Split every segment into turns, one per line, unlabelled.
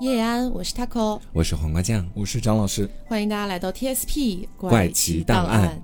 叶安，我是 Taco，
我是黄瓜酱，
我是张老师，
欢迎大家来到 TSP
怪奇档案。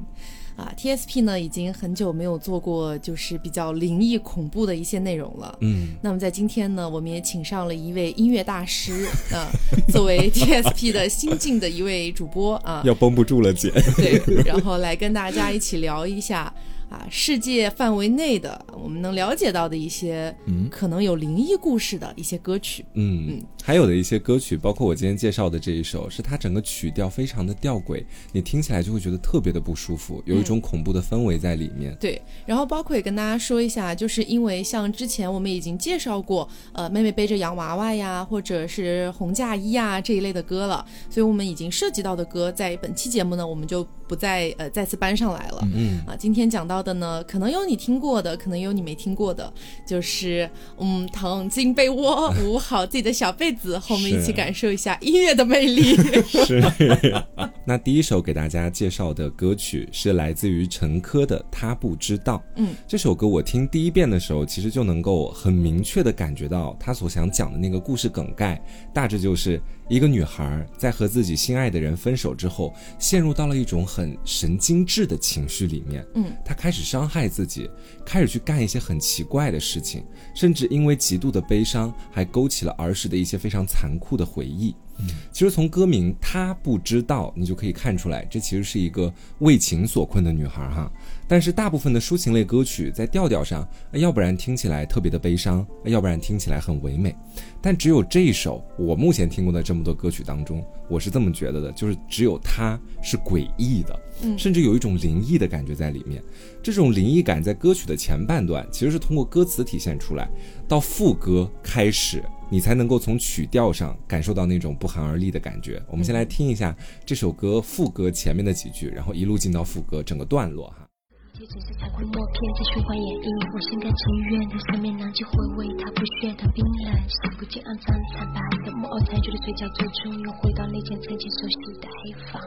啊，TSP 呢已经很久没有做过就是比较灵异恐怖的一些内容了。嗯，那么在今天呢，我们也请上了一位音乐大师 啊，作为 TSP 的新晋的一位主播啊，
要绷不住了姐。
对，然后来跟大家一起聊一下。啊，世界范围内的我们能了解到的一些，嗯，可能有灵异故事的一些歌曲，
嗯嗯，还有的一些歌曲，包括我今天介绍的这一首，是它整个曲调非常的吊诡，你听起来就会觉得特别的不舒服，有一种恐怖的氛围在里面。
对，然后包括也跟大家说一下，就是因为像之前我们已经介绍过，呃，妹妹背着洋娃娃呀，或者是红嫁衣啊这一类的歌了，所以我们已经涉及到的歌，在本期节目呢，我们就不再呃再次搬上来了。嗯啊，今天讲到。的呢，可能有你听过的，可能有你没听过的，就是嗯，躺进被窝，捂好自己的小被子，和我们一起感受一下音乐的魅力。
是。那第一首给大家介绍的歌曲是来自于陈珂的《他不知道》。嗯，这首歌我听第一遍的时候，其实就能够很明确的感觉到他所想讲的那个故事梗概，大致就是。一个女孩在和自己心爱的人分手之后，陷入到了一种很神经质的情绪里面。嗯，她开始伤害自己，开始去干一些很奇怪的事情，甚至因为极度的悲伤，还勾起了儿时的一些非常残酷的回忆。其实从歌名“她不知道”，你就可以看出来，这其实是一个为情所困的女孩哈。但是大部分的抒情类歌曲在调调上，要不然听起来特别的悲伤，要不然听起来很唯美。但只有这一首，我目前听过的这么多歌曲当中，我是这么觉得的，就是只有它是诡异的，甚至有一种灵异的感觉在里面。这种灵异感在歌曲的前半段其实是通过歌词体现出来，到副歌开始，你才能够从曲调上感受到那种不寒而栗的感觉。我们先来听一下这首歌副歌前面的几句，然后一路进到副歌整个段落哈。也只是彩绘默片在循环演绎，我心甘情愿在上面拿起回味，它不需要它冰冷，视不见肮脏惨白的木偶，才觉得嘴角最初又回到那间曾经熟悉的黑房。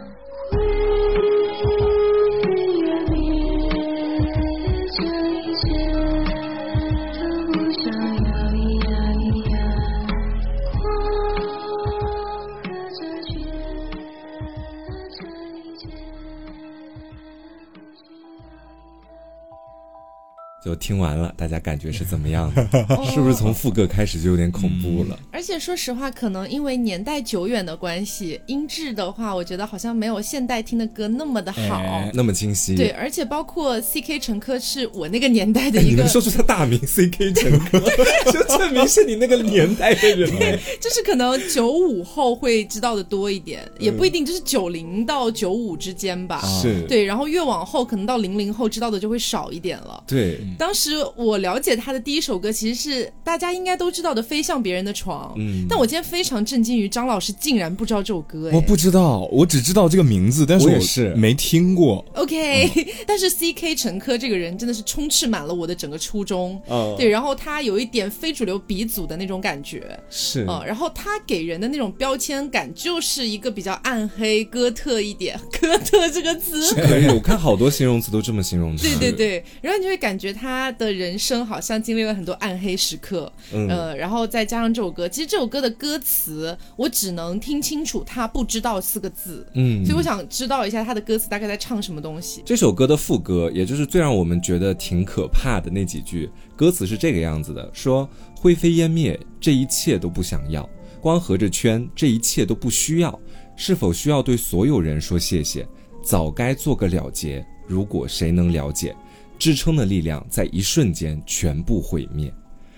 就听完了，大家感觉是怎么样的？是不是从副歌开始就有点恐怖了？
而且说实话，可能因为年代久远的关系，音质的话，我觉得好像没有现代听的歌那么的好，
那么清晰。
对，而且包括 C K 陈科是我那个年代的一个，你
能说出 他大名 C K 陈科，就证明是你那个年代的人。
对就是可能九五后会知道的多一点，也不一定，就是九零到九五之间吧。
是
对，然后越往后，可能到零零后知道的就会少一点了。
对。
当时我了解他的第一首歌，其实是大家应该都知道的《飞向别人的床》。嗯，但我今天非常震惊于张老师竟然不知道这首歌。
我不知道，我只知道这个名字，但是
我是
没听过。
OK，但是 C K 陈科这个人真的是充斥满了我的整个初中。嗯，对，然后他有一点非主流鼻祖的那种感觉。
是
嗯，然后他给人的那种标签感就是一个比较暗黑、哥特一点。哥特这个词
可以，我看好多形容词都这么形容。
对对对，然后你就会感觉他的。的人生好像经历了很多暗黑时刻，呃，然后再加上这首歌，其实这首歌的歌词我只能听清楚他不知道四个字，嗯，所以我想知道一下他的歌词大概在唱什么东西。
这首歌的副歌，也就是最让我们觉得挺可怕的那几句歌词是这个样子的：说灰飞烟灭，这一切都不想要；光合着圈，这一切都不需要。是否需要对所有人说谢谢？早该做个了结。如果谁能了解？支撑的力量在一瞬间全部毁灭，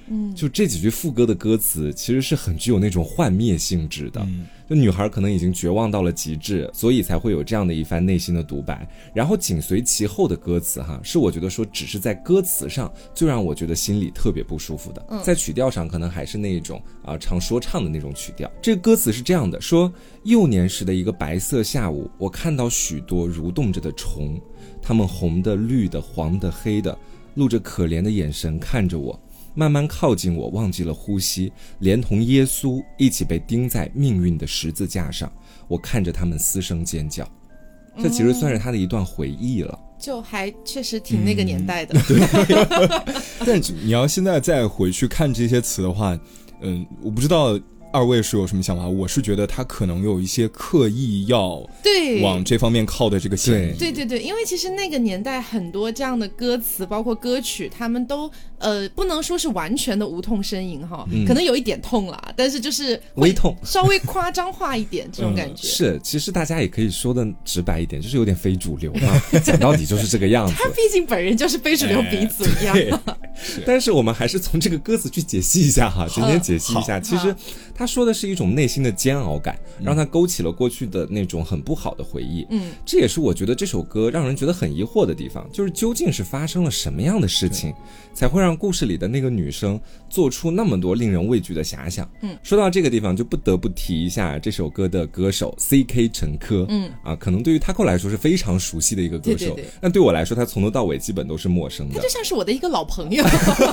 嗯，就这几句副歌的歌词其实是很具有那种幻灭性质的。就女孩可能已经绝望到了极致，所以才会有这样的一番内心的独白。然后紧随其后的歌词，哈，是我觉得说只是在歌词上最让我觉得心里特别不舒服的。在曲调上可能还是那一种啊唱说唱的那种曲调。这个歌词是这样的：说幼年时的一个白色下午，我看到许多蠕动着的虫。他们红的、绿的、黄的、黑的，露着可怜的眼神看着我，慢慢靠近我，忘记了呼吸，连同耶稣一起被钉在命运的十字架上。我看着他们嘶声尖叫，这其实算是他的一段回忆了，
就还确实挺那个年代的。
但你要现在再回去看这些词的话，嗯，我不知道。二位是有什么想法？我是觉得他可能有一些刻意要
对
往这方面靠的这个嫌疑。
对对对，因为其实那个年代很多这样的歌词，包括歌曲，他们都呃不能说是完全的无痛呻吟哈，可能有一点痛啦，但是就是
微痛
稍微夸张化一点这种感觉。
是，其实大家也可以说的直白一点，就是有点非主流嘛，讲到底就是这个样子。
他毕竟本人就是非主流鼻祖一样。
对，但是我们还是从这个歌词去解析一下哈，简简解析一下。其实他说的是一种内心的煎熬感，让他勾起了过去的那种很不好的回忆。嗯，这也是我觉得这首歌让人觉得很疑惑的地方，就是究竟是发生了什么样的事情，才会让故事里的那个女生做出那么多令人畏惧的遐想？嗯，说到这个地方，就不得不提一下这首歌的歌手 C.K. 陈珂。嗯，啊，可能对于 Taco 来说是非常熟悉的一个歌手，但对我来说，他从头到尾基本都是陌生的。
他就像是我的一个老朋友。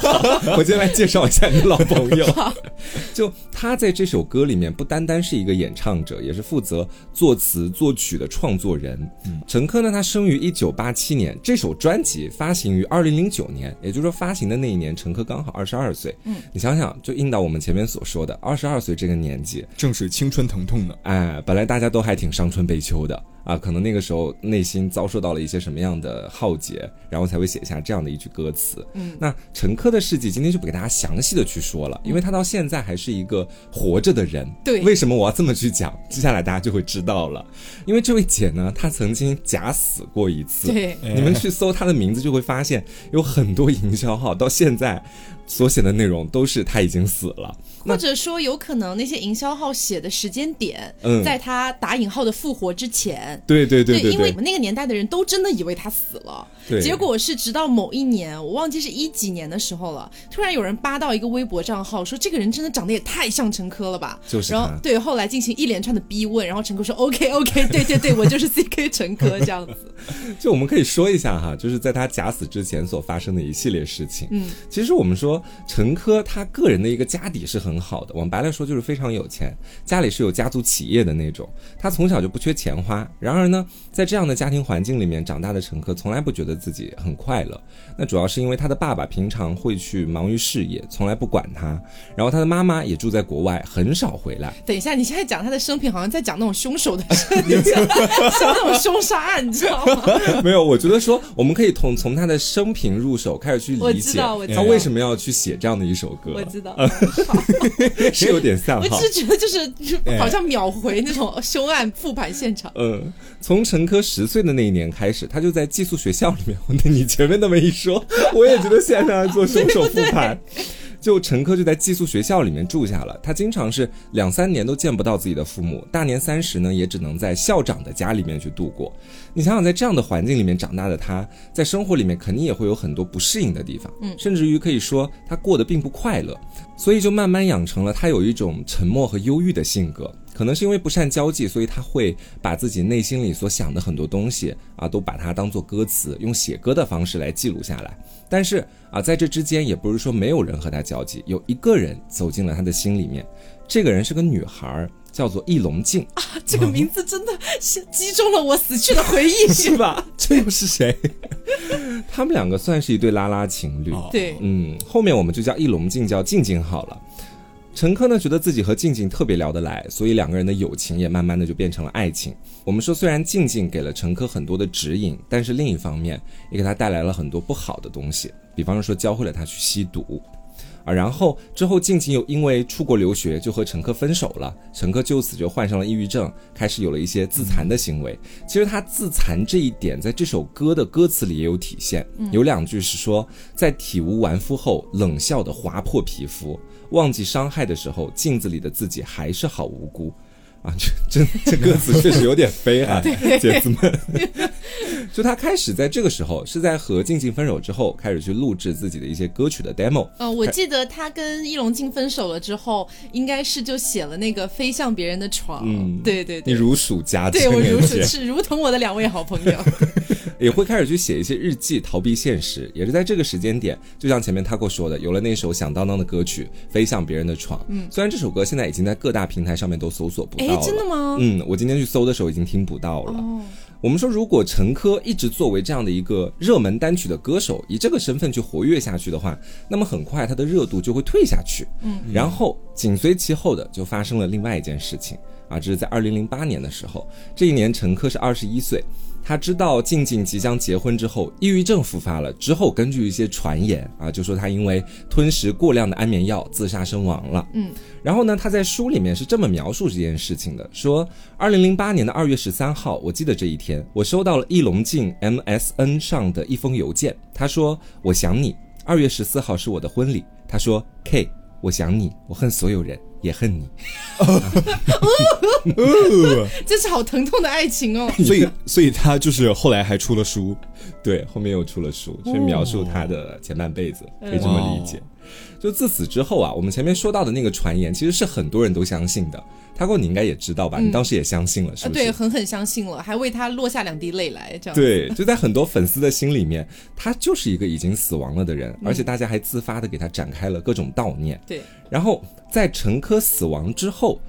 我今天来介绍一下你老朋友。就他在这首歌里面，不单单是一个演唱者，也是负责作词作曲的创作人。陈珂呢，他生于一九八七年，这首专辑发行于二零零九年，也就是说发行的那一年，陈珂刚好二十二岁。嗯，你想想，就应到我们前面所说的，二十二岁这个年纪，
正是青春疼痛呢。
哎，本来大家都还挺伤春悲秋的。啊，可能那个时候内心遭受到了一些什么样的浩劫，然后才会写下这样的一句歌词。嗯，那陈珂的事迹今天就不给大家详细的去说了，因为他到现在还是一个活着的人。
对，
为什么我要这么去讲？接下来大家就会知道了。因为这位姐呢，她曾经假死过一次。
对，
你们去搜她的名字就会发现，有很多营销号到现在所写的内容都是她已经死了。
或者说，有可能那些营销号写的时间点，在他打引号的复活之前。
对对对
对，因为我们那个年代的人都真的以为他死了，结果是直到某一年，我忘记是一几年的时候了，突然有人扒到一个微博账号，说这个人真的长得也太像陈珂了吧？
就是。
然后对，后来进行一连串的逼问，然后陈珂说 OK OK，对对对，我就是 CK 陈珂这样子。
就我们可以说一下哈，就是在他假死之前所发生的一系列事情。嗯，其实我们说陈珂他个人的一个家底是很好的，往白了说就是非常有钱，家里是有家族企业的那种，他从小就不缺钱花。然而呢，在这样的家庭环境里面长大的陈珂，从来不觉得自己很快乐。那主要是因为他的爸爸平常会去忙于事业，从来不管他。然后他的妈妈也住在国外，很少回来。
等一下，你现在讲他的生平，好像在讲那种凶手的事 情，像那种凶杀案，你知道吗？
没有，我觉得说我们可以从从他的生平入手，开始去理解他为什么要去写这样的一首歌。
我知道，
是有点像。
我只是觉得就是好像秒回那种凶案复盘现场。
嗯，从陈科十岁的那一年开始，他就在寄宿学校里面。你前面那么一说，我也觉得现在在做凶手复盘。就陈珂就在寄宿学校里面住下了，他经常是两三年都见不到自己的父母，大年三十呢也只能在校长的家里面去度过。你想想，在这样的环境里面长大的他，在生活里面肯定也会有很多不适应的地方，嗯，甚至于可以说他过得并不快乐，所以就慢慢养成了他有一种沉默和忧郁的性格。可能是因为不善交际，所以他会把自己内心里所想的很多东西啊，都把它当做歌词，用写歌的方式来记录下来。但是啊，在这之间也不是说没有人和他交际，有一个人走进了他的心里面。这个人是个女孩，叫做易龙静
啊。这个名字真的是击中了我死去的回忆，
是吧？这又是谁？他们两个算是一对拉拉情侣。
对，
嗯，后面我们就叫易龙静叫静静好了。陈珂呢，觉得自己和静静特别聊得来，所以两个人的友情也慢慢的就变成了爱情。我们说，虽然静静给了陈珂很多的指引，但是另一方面也给他带来了很多不好的东西，比方说教会了他去吸毒，啊，然后之后静静又因为出国留学就和陈珂分手了，陈珂就此就患上了抑郁症，开始有了一些自残的行为。其实他自残这一点，在这首歌的歌词里也有体现，有两句是说，在体无完肤后冷笑的划破皮肤。忘记伤害的时候，镜子里的自己还是好无辜，啊，这这这歌词确实有点飞啊，姐子们。就他开始在这个时候是在和静静分手之后，开始去录制自己的一些歌曲的 demo。
嗯，我记得他跟易龙静分手了之后，应该是就写了那个飞向别人的床。嗯，对对对，
你如数家珍，
对我如数是如同我的两位好朋友。
也会开始去写一些日记，逃避现实。也是在这个时间点，就像前面他给我说的，有了那首响当当的歌曲《飞向别人的床》。嗯，虽然这首歌现在已经在各大平台上面都搜索不到了。
真的吗？
嗯，我今天去搜的时候已经听不到了。我们说，如果陈珂一直作为这样的一个热门单曲的歌手，以这个身份去活跃下去的话，那么很快他的热度就会退下去。嗯，然后紧随其后的就发生了另外一件事情啊，这是在二零零八年的时候，这一年陈珂是二十一岁。他知道静静即将结婚之后，抑郁症复发了。之后根据一些传言啊，就说他因为吞食过量的安眠药自杀身亡了。嗯，然后呢，他在书里面是这么描述这件事情的：说，二零零八年的二月十三号，我记得这一天，我收到了易龙镜 MSN 上的一封邮件。他说：“我想你。”二月十四号是我的婚礼。他说：“K，我想你，我恨所有人。”也恨你，
这是好疼痛的爱情哦。
所以，所以他就是后来还出了书，
对，后面又出了书，去描述他的前半辈子，可以这么理解。就自此之后啊，我们前面说到的那个传言，其实是很多人都相信的。他过你应该也知道吧？你当时也相信了，是不
是？对，狠狠相信了，还为他落下两滴泪来，这样。
对，就在很多粉丝的心里面，他就是一个已经死亡了的人，而且大家还自发的给他展开了各种悼念。
对，
然后在陈珂死亡之后。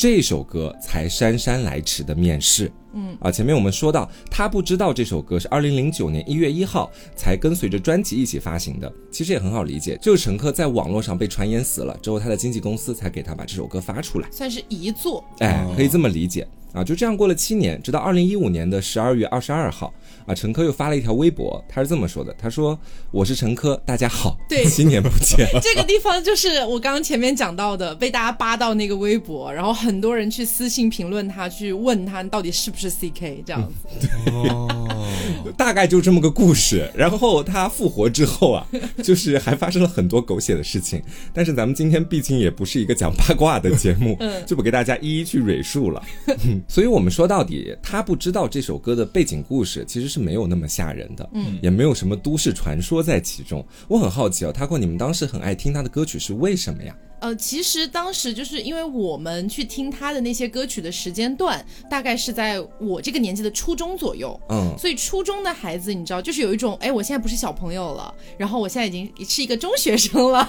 这首歌才姗姗来迟的面世，嗯。啊，前面我们说到，他不知道这首歌是二零零九年一月一号才跟随着专辑一起发行的，其实也很好理解，就是陈珂在网络上被传言死了之后，他的经纪公司才给他把这首歌发出来，
算是遗作，
哎，可以这么理解。啊，就这样过了七年，直到二零一五年的十二月二十二号，啊，陈科又发了一条微博，他是这么说的：“他说我是陈科，大家好，
对，
七年不见。”
这个地方就是我刚刚前面讲到的，被大家扒到那个微博，然后很多人去私信评论他，去问他到底是不是 CK 这样子。
哦，大概就这么个故事。然后他复活之后啊，就是还发生了很多狗血的事情。但是咱们今天毕竟也不是一个讲八卦的节目，就不给大家一一去蕊述了。所以，我们说到底，他不知道这首歌的背景故事其实是没有那么吓人的，嗯，也没有什么都市传说在其中。我很好奇啊，他过你们当时很爱听他的歌曲是为什么呀？
呃，其实当时就是因为我们去听他的那些歌曲的时间段，大概是在我这个年纪的初中左右，嗯，所以初中的孩子，你知道，就是有一种，哎，我现在不是小朋友了，然后我现在已经是一个中学生了，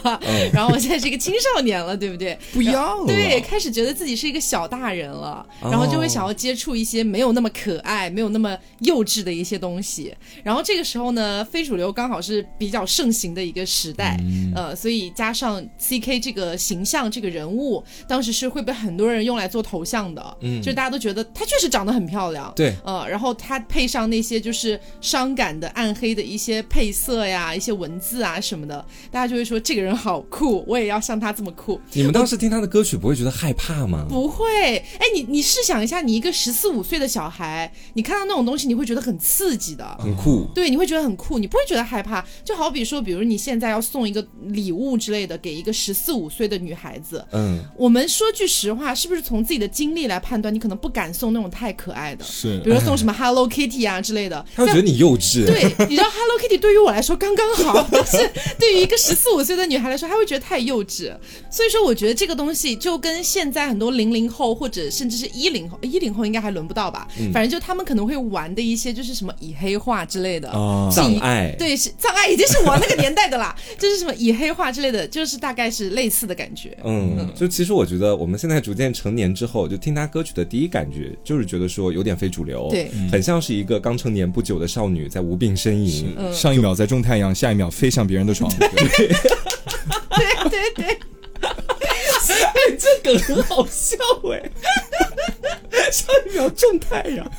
然后我现在是一个青少年了，对不对？
不一样，
对，开始觉得自己是一个小大人了，然后就会想要接触一些没有那么可爱、没有那么幼稚的一些东西。然后这个时候呢，非主流刚好是比较盛行的一个时代，呃，所以加上 CK 这个。形象这个人物，当时是会被很多人用来做头像的，嗯，就大家都觉得她确实长得很漂亮，
对，
呃，然后她配上那些就是伤感的、暗黑的一些配色呀、一些文字啊什么的，大家就会说这个人好酷，我也要像他这么酷。
你们当时听他的歌曲不会觉得害怕吗？
不会，哎，你你试想一下，你一个十四五岁的小孩，你看到那种东西，你会觉得很刺激的，
很酷，
对，你会觉得很酷，你不会觉得害怕。就好比说，比如你现在要送一个礼物之类的给一个十四五岁。的女孩子，嗯，我们说句实话，是不是从自己的经历来判断，你可能不敢送那种太可爱的，
是，
比如说送什么 Hello Kitty 啊之类的，
他会觉得你幼稚。
对，你知道 Hello Kitty 对于我来说刚刚好，但是对于一个十四五岁的女孩来说，她会觉得太幼稚。所以说，我觉得这个东西就跟现在很多零零后或者甚至是一零后，一零后应该还轮不到吧，反正就他们可能会玩的一些就是什么以黑化之类的。
哦障碍，
对，是障碍已经是我那个年代的啦，就是什么以黑化之类的，就是大概是类似的。感觉，
嗯，就其实我觉得我们现在逐渐成年之后，就听他歌曲的第一感觉就是觉得说有点非主流，
对，
很像是一个刚成年不久的少女在无病呻吟，
上一秒在种太阳，下一秒飞向别人的床，
对 对对，
哎，这梗很好笑哎，上一秒种太阳。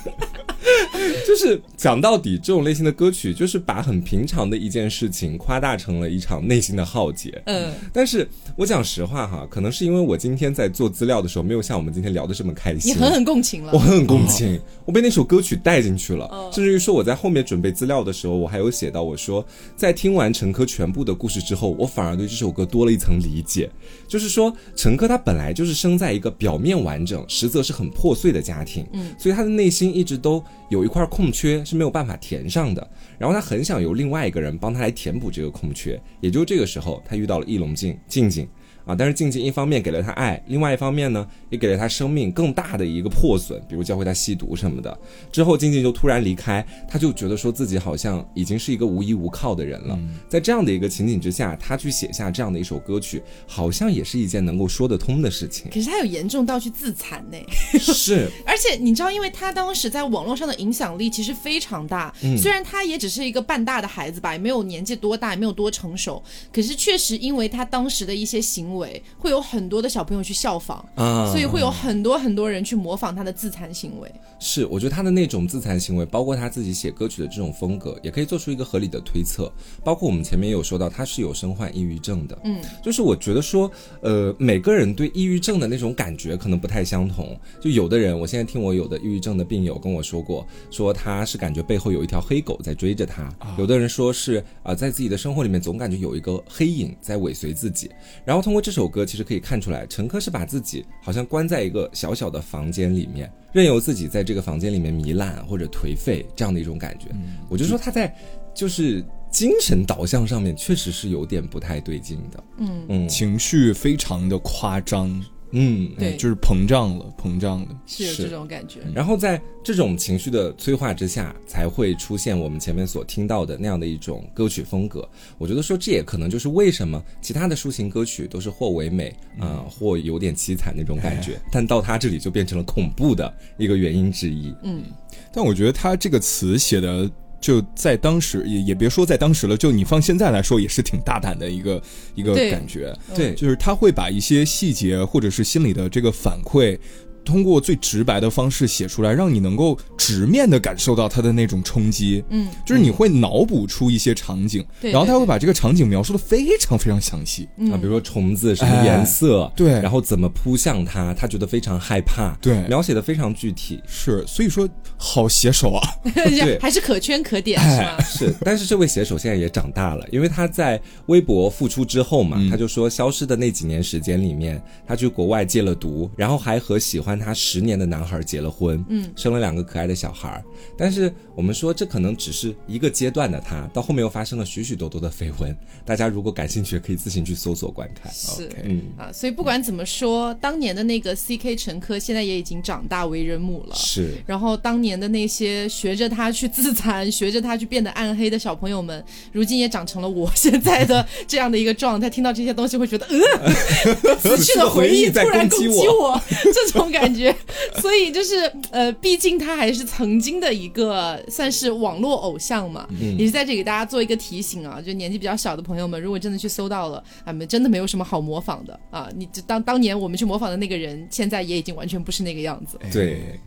就是讲到底，这种类型的歌曲就是把很平常的一件事情夸大成了一场内心的浩劫。嗯，但是我讲实话哈，可能是因为我今天在做资料的时候，没有像我们今天聊的这么开心。
你狠狠共情了，
我狠狠共情，我被那首歌曲带进去了。甚至于说，我在后面准备资料的时候，我还有写到，我说在听完陈科全部的故事之后，我反而对这首歌多了一层理解。就是说，陈科他本来就是生在一个表面完整，实则是很破碎的家庭。嗯，所以他的内心一直都。有一块空缺是没有办法填上的，然后他很想由另外一个人帮他来填补这个空缺，也就这个时候，他遇到了易龙静静静，啊，但是静静一方面给了他爱，另外一方面呢，也给了他生命更大的一个破损，比如教会他吸毒什么的。之后静静就突然离开，他就觉得说自己好像已经是一个无依无靠的人了。在这样的一个情景之下，他去写下这样的一首歌曲，好像也是一件能够说得通的事情。
可是他有严重到去自残呢？
是，
而且你知道，因为他当时在网络上的影响力其实非常大，虽然他也只是一个半大的孩子吧，也没有年纪多大，也没有多成熟，可是确实因为他当时的一些行为，会有很多的小朋友去效仿啊，所以会有很多很多人去模仿他的自残行为。
是，我觉得他的那种自残行为，包括他自己写歌曲的这种风格，也可以做出一个合理的推测。包括我们前面也有说到，他是有身患抑郁症的。嗯，就是我觉得说，呃，每个人对抑郁症的那种感觉可能不太相同。就有的人，我现在听我有的抑郁症的病友跟我说过，说他是感觉背后有一条黑狗在追着他。有的人说是啊，在自己的生活里面总感觉有一个黑影在尾随自己。然后通过这首歌，其实可以看出来，陈珂是把自己好像关在一个小小的房间里面，任由自己在这个房间里面糜烂或者颓废这样的一种感觉。我就说他在就是精神导向上面确实是有点不太对劲的。
嗯
嗯，
情绪非常的夸张，
嗯，
对
就是膨胀了，膨胀了。
是有这种感觉。
然后在这种情绪的催化之下，才会出现我们前面所听到的那样的一种歌曲风格。我觉得说这也可能就是为什么其他的抒情歌曲都是或唯美啊、或有点凄惨那种感觉，但到他这里就变成了恐怖的一个原因之一。
嗯，
但我觉得他这个词写的就在当时，也也别说在当时了，就你放现在来说，也是挺大胆的一个一个感觉。
对，
就是他会把一些细节或者是心里的这个反馈。通过最直白的方式写出来，让你能够直面的感受到他的那种冲击。
嗯，
就是你会脑补出一些场景，
对
然后他会把这个场景描述的非常非常详细。
啊，比如说虫子什么颜色，
对
然后怎么扑向他，他觉得非常害怕，
对
描写的非常具体。
是，所以说好写手啊。
对
还是可圈可点是吧？
是，但是这位写手现在也长大了，因为他在微博复出之后嘛，他就说消失的那几年时间里面，他去国外戒了毒，然后还和喜欢他十年的男孩结了婚，嗯，生了两个可爱的小孩。但是我们说这可能只是一个阶段的他，到后面又发生了许许多多的绯闻，大家如果感兴趣，可以自行去搜索观看。
是。
嗯，
啊，所以不管怎么说，当年的那个 C K 陈珂现在也已经长大为人母了。
是。
然后当年的那些学着他去自残、学着他去变得暗黑的小朋友们，如今也长成了我现在的 这样的一个状态。听到这些东西会觉得，呃，死去的回忆突然攻击我，这种感觉。所以就是呃，毕竟他还是曾经的一个算是网络偶像嘛，也是在这里给大家做一个提醒啊，就年纪比较小的朋友们，如果真的去搜到了，啊，们真的没有什么好模仿的啊。你就当当年我们去模仿的那个人，现在也已经完全不是那个样子。
对。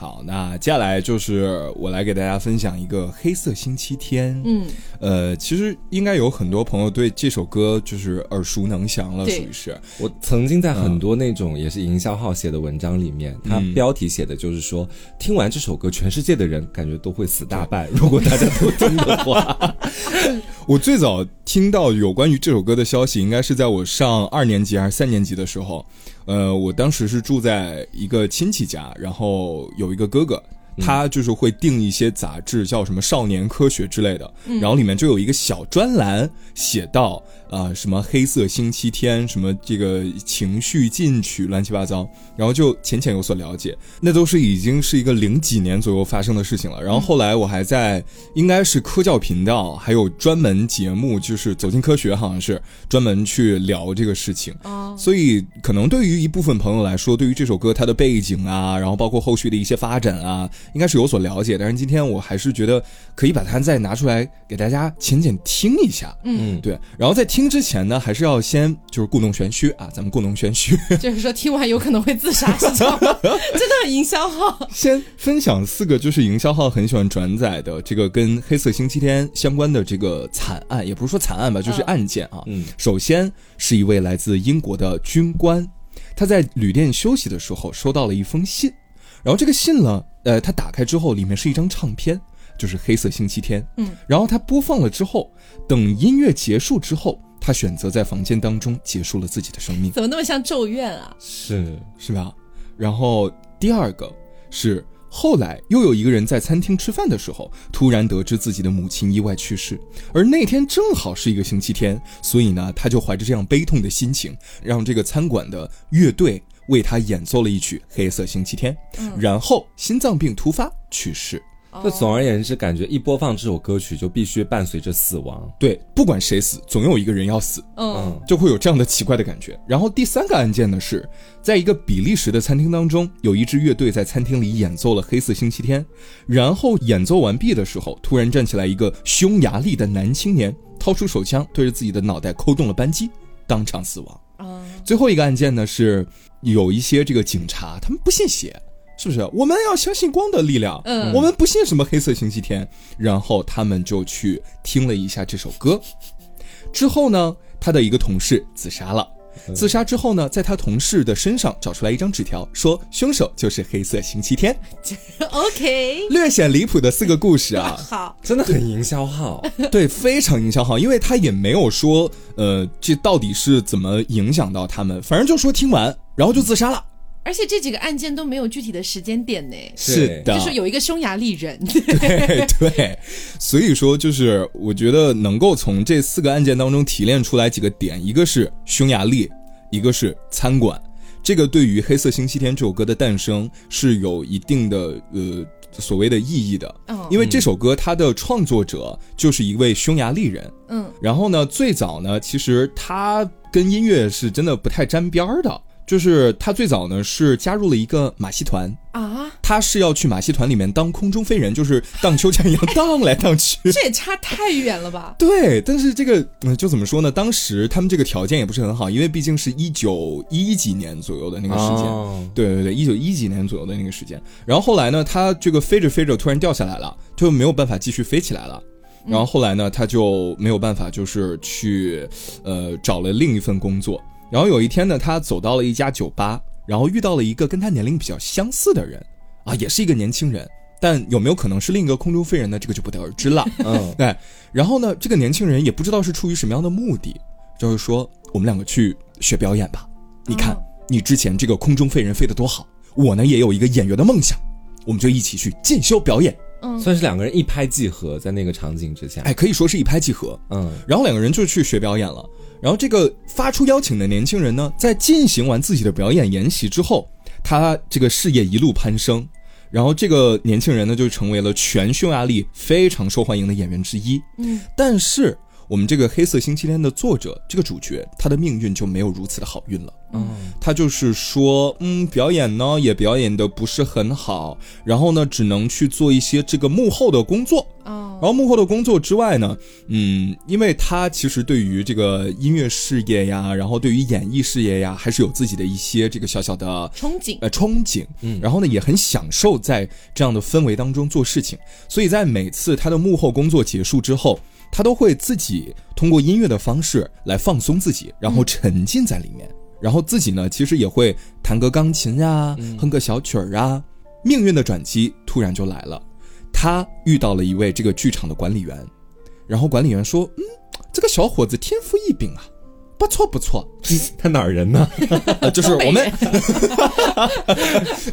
好，那接下来就是我来给大家分享一个《黑色星期天》。
嗯，
呃，其实应该有很多朋友对这首歌就是耳熟能详了，属于是。
我曾经在很多那种也是营销号写的文章里面，它标题写的就是说，听完这首歌，全世界的人感觉都会死大半。如果大家都听的话，
我最早听到有关于这首歌的消息，应该是在我上二年级还是三年级的时候。呃，我当时是住在一个亲戚家，然后有一个哥哥。他就是会订一些杂志，叫什么《少年科学》之类的，然后里面就有一个小专栏，写到啊、呃、什么黑色星期天，什么这个情绪进取，乱七八糟，然后就浅浅有所了解。那都是已经是一个零几年左右发生的事情了。然后后来我还在应该是科教频道，还有专门节目，就是《走进科学》，好像是专门去聊这个事情。
哦，
所以可能对于一部分朋友来说，对于这首歌它的背景啊，然后包括后续的一些发展啊，应该是有所了解。但是今天我还是觉得可以把它再拿出来给大家浅浅听一下。
嗯，
对。然后再听之前呢，还是要先就是故弄玄虚啊，咱们故弄玄虚，
就是说听完有可能会自杀，是这样吗？真的很营销号。
先分享四个就是营销号很喜欢转载的这个跟黑色星期天相关的这个惨案，也不是说惨案吧，就是案件啊。
嗯，
首先是一位来自英国的军官，他在旅店休息的时候收到了一封信，然后这个信呢，呃，他打开之后里面是一张唱片，就是《黑色星期天》。
嗯，
然后他播放了之后，等音乐结束之后，他选择在房间当中结束了自己的生命，
怎么那么像咒怨啊？
是
是吧？然后第二个是后来又有一个人在餐厅吃饭的时候，突然得知自己的母亲意外去世，而那天正好是一个星期天，所以呢，他就怀着这样悲痛的心情，让这个餐馆的乐队为他演奏了一曲《黑色星期天》，然后心脏病突发去世。
就总而言之，感觉一播放这首歌曲就必须伴随着死亡。
对，不管谁死，总有一个人要死，
嗯，
就会有这样的奇怪的感觉。然后第三个案件呢是，在一个比利时的餐厅当中，有一支乐队在餐厅里演奏了《黑色星期天》，然后演奏完毕的时候，突然站起来一个匈牙利的男青年，掏出手枪对着自己的脑袋扣动了扳机，当场死亡。
啊，
最后一个案件呢是，有一些这个警察他们不信邪。是不是？我们要相信光的力量。
嗯
我们不信什么黑色星期天。然后他们就去听了一下这首歌，之后呢，他的一个同事自杀了。自杀之后呢，在他同事的身上找出来一张纸条，说凶手就是黑色星期天。
OK，
略显离谱的四个故事啊，
好，
真的很营销号，
对，非常营销号，因为他也没有说，呃，这到底是怎么影响到他们，反正就说听完，然后就自杀了。
而且这几个案件都没有具体的时间点呢，
是。的，
就是有一个匈牙利人，
对 对，所以说就是我觉得能够从这四个案件当中提炼出来几个点，一个是匈牙利，一个是餐馆，这个对于《黑色星期天》这首歌的诞生是有一定的呃所谓的意义的，
嗯。
因为这首歌它的创作者就是一位匈牙利人，
嗯。
然后呢，最早呢，其实他跟音乐是真的不太沾边儿的，就是他最早呢是加入了一个马戏团。
啊，
他是要去马戏团里面当空中飞人，就是荡秋千一样荡来荡去。
这也差太远了吧？
对，但是这个嗯，就怎么说呢？当时他们这个条件也不是很好，因为毕竟是一九一几年左右的那个时间。
哦
对对对，一九一几年左右的那个时间。然后后来呢，他这个飞着飞着突然掉下来了，就没有办法继续飞起来了。然后后来呢，他就没有办法，就是去呃找了另一份工作。然后有一天呢，他走到了一家酒吧，然后遇到了一个跟他年龄比较相似的人，啊，也是一个年轻人。但有没有可能是另一个空中飞人呢？这个就不得而知了。
嗯，
对，然后呢，这个年轻人也不知道是出于什么样的目的，就是说我们两个去学表演吧。你看、
哦
你之前这个空中飞人飞得多好，我呢也有一个演员的梦想，我们就一起去进修表演。
嗯
算是两个人一拍即合，在那个场景之下，
哎，可以说是一拍即合。
嗯，
然后两个人就去学表演了。然后这个发出邀请的年轻人呢，在进行完自己的表演研习之后，他这个事业一路攀升。然后这个年轻人呢，就成为了全匈牙利非常受欢迎的演员之一。
嗯，
但是我们这个《黑色星期天》的作者，这个主角，他的命运就没有如此的好运了。
嗯，
他就是说，嗯，表演呢也表演的不是很好，然后呢，只能去做一些这个幕后的工作。
哦。
然后幕后的工作之外呢，嗯，因为他其实对于这个音乐事业呀，然后对于演艺事业呀，还是有自己的一些这个小小的
憧憬，
呃憧憬，
嗯。
然后呢也很享受在这样的氛围当中做事情，所以在每次他的幕后工作结束之后，他都会自己通过音乐的方式来放松自己，然后沉浸在里面，然后自己呢其实也会弹个钢琴呀，哼个小曲儿啊。命运的转机突然就来了，他遇到了一位这个剧场的管理员，然后管理员说：“嗯，这个小伙子天赋异禀啊，不错不错。”
他哪儿人呢？
呃，就是我们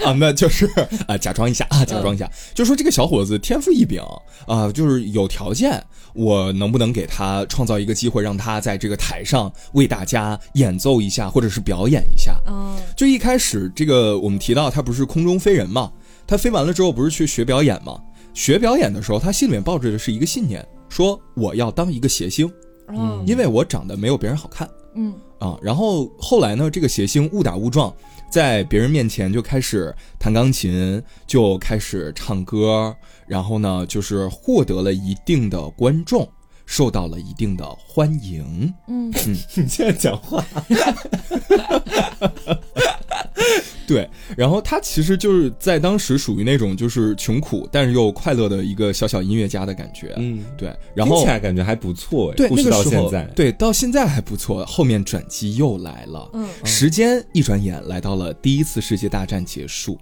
啊，那就是啊，假装一下啊，假装一下，就说这个小伙子天赋异禀啊，就是有条件，我能不能给他创造一个机会，让他在这个台上为大家演奏一下，或者是表演一下？
嗯
就一开始这个我们提到他不是空中飞人嘛，他飞完了之后不是去学表演嘛？学表演的时候，他心里面抱着的是一个信念，说我要当一个谐星，
嗯。
因为我长得没有别人好看。
嗯。
啊，然后后来呢，这个谐星误打误撞，在别人面前就开始弹钢琴，就开始唱歌，然后呢，就是获得了一定的观众，受到了一定的欢迎。
嗯。
你现在讲话，
对，然后他其实就是在当时属于那种就是穷苦但是又快乐的一个小小音乐家的感觉。
嗯，
对，然后
听起来感觉还不错哎，
对，
故事
那个时候
到现在，，
对，到现在还不错，后面转机又来了。
嗯
时间一转眼来到了第一次世界大战结束，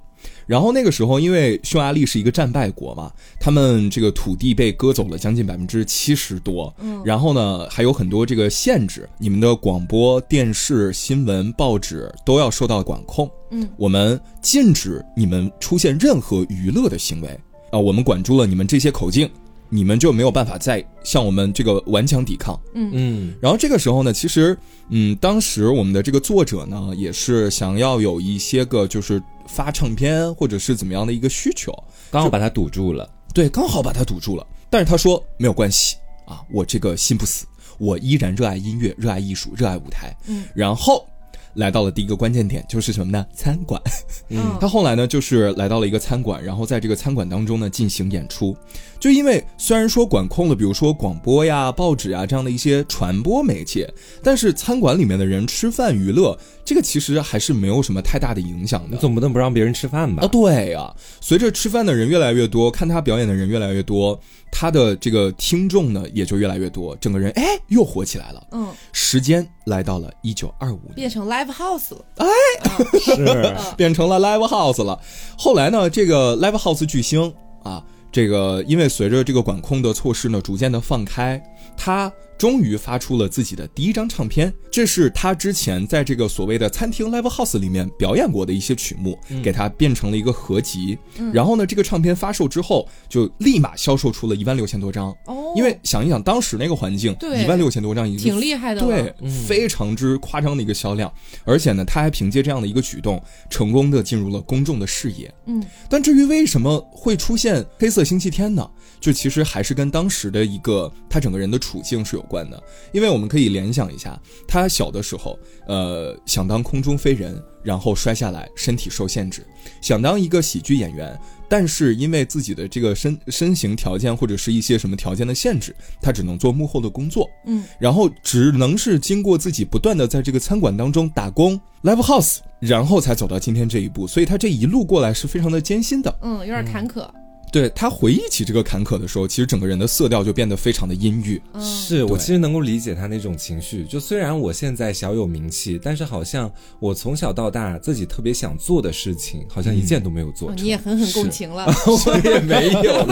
然后那个时候，因为匈牙利是一个战败国嘛，他们这个土地被割走了将近百分之七十多，嗯，然后呢还有很多这个限制，你们的广播电视、新闻、报纸都要受到管控，嗯，我们禁止你们出现任何娱乐的行为啊，我们管住了你们这些口径。你们就没有办法再向我们这个顽强抵抗，嗯嗯。然后这个时候呢，其实，嗯，当时我们的这个作者呢，也是想要有一些个就是发唱片或者是怎么样的一个需求，
刚好把它堵住了。
对，刚好把它堵住了。但是他说没有关系啊，我这个心不死，我依然热爱音乐，热爱艺术，热爱舞台。嗯，然后。来到了第一个关键点，就是什么呢？餐馆。嗯，他后来呢，就是来到了一个餐馆，然后在这个餐馆当中呢进行演出。就因为虽然说管控了，比如说广播呀、报纸啊这样的一些传播媒介，但是餐馆里面的人吃饭娱乐，这个其实还是没有什么太大的影响的。
总不能不让别人吃饭吧？
啊，对呀。随着吃饭的人越来越多，看他表演的人越来越多。他的这个听众呢，也就越来越多，整个人哎又火起来了。嗯，时间来到了一九二五年，
变成 live house 了。
哎，是 变成了 live house 了。后来呢，这个 live house 巨星啊，这个因为随着这个管控的措施呢，逐渐的放开，他。终于发出了自己的第一张唱片，这是他之前在这个所谓的餐厅 live house 里面表演过的一些曲目，给他变成了一个合集。然后呢，这个唱片发售之后，就立马销售出了一万六千多张。哦，因为想一想当时那个环境，一万六千多张已
经挺厉害的，
对，非常之夸张的一个销量。而且呢，他还凭借这样的一个举动，成功的进入了公众的视野。嗯，但至于为什么会出现黑色星期天呢？就其实还是跟当时的一个他整个人的处境是有关的，因为我们可以联想一下，他小的时候，呃，想当空中飞人，然后摔下来，身体受限制；想当一个喜剧演员，但是因为自己的这个身身形条件或者是一些什么条件的限制，他只能做幕后的工作，嗯，然后只能是经过自己不断的在这个餐馆当中打工，live house，然后才走到今天这一步，所以他这一路过来是非常的艰辛的，
嗯，有点坎坷。
对他回忆起这个坎坷的时候，其实整个人的色调就变得非常的阴郁。
是我其实能够理解他那种情绪。就虽然我现在小有名气，但是好像我从小到大自己特别想做的事情，好像一件都没有做。
你也狠狠共情了，
我也没有。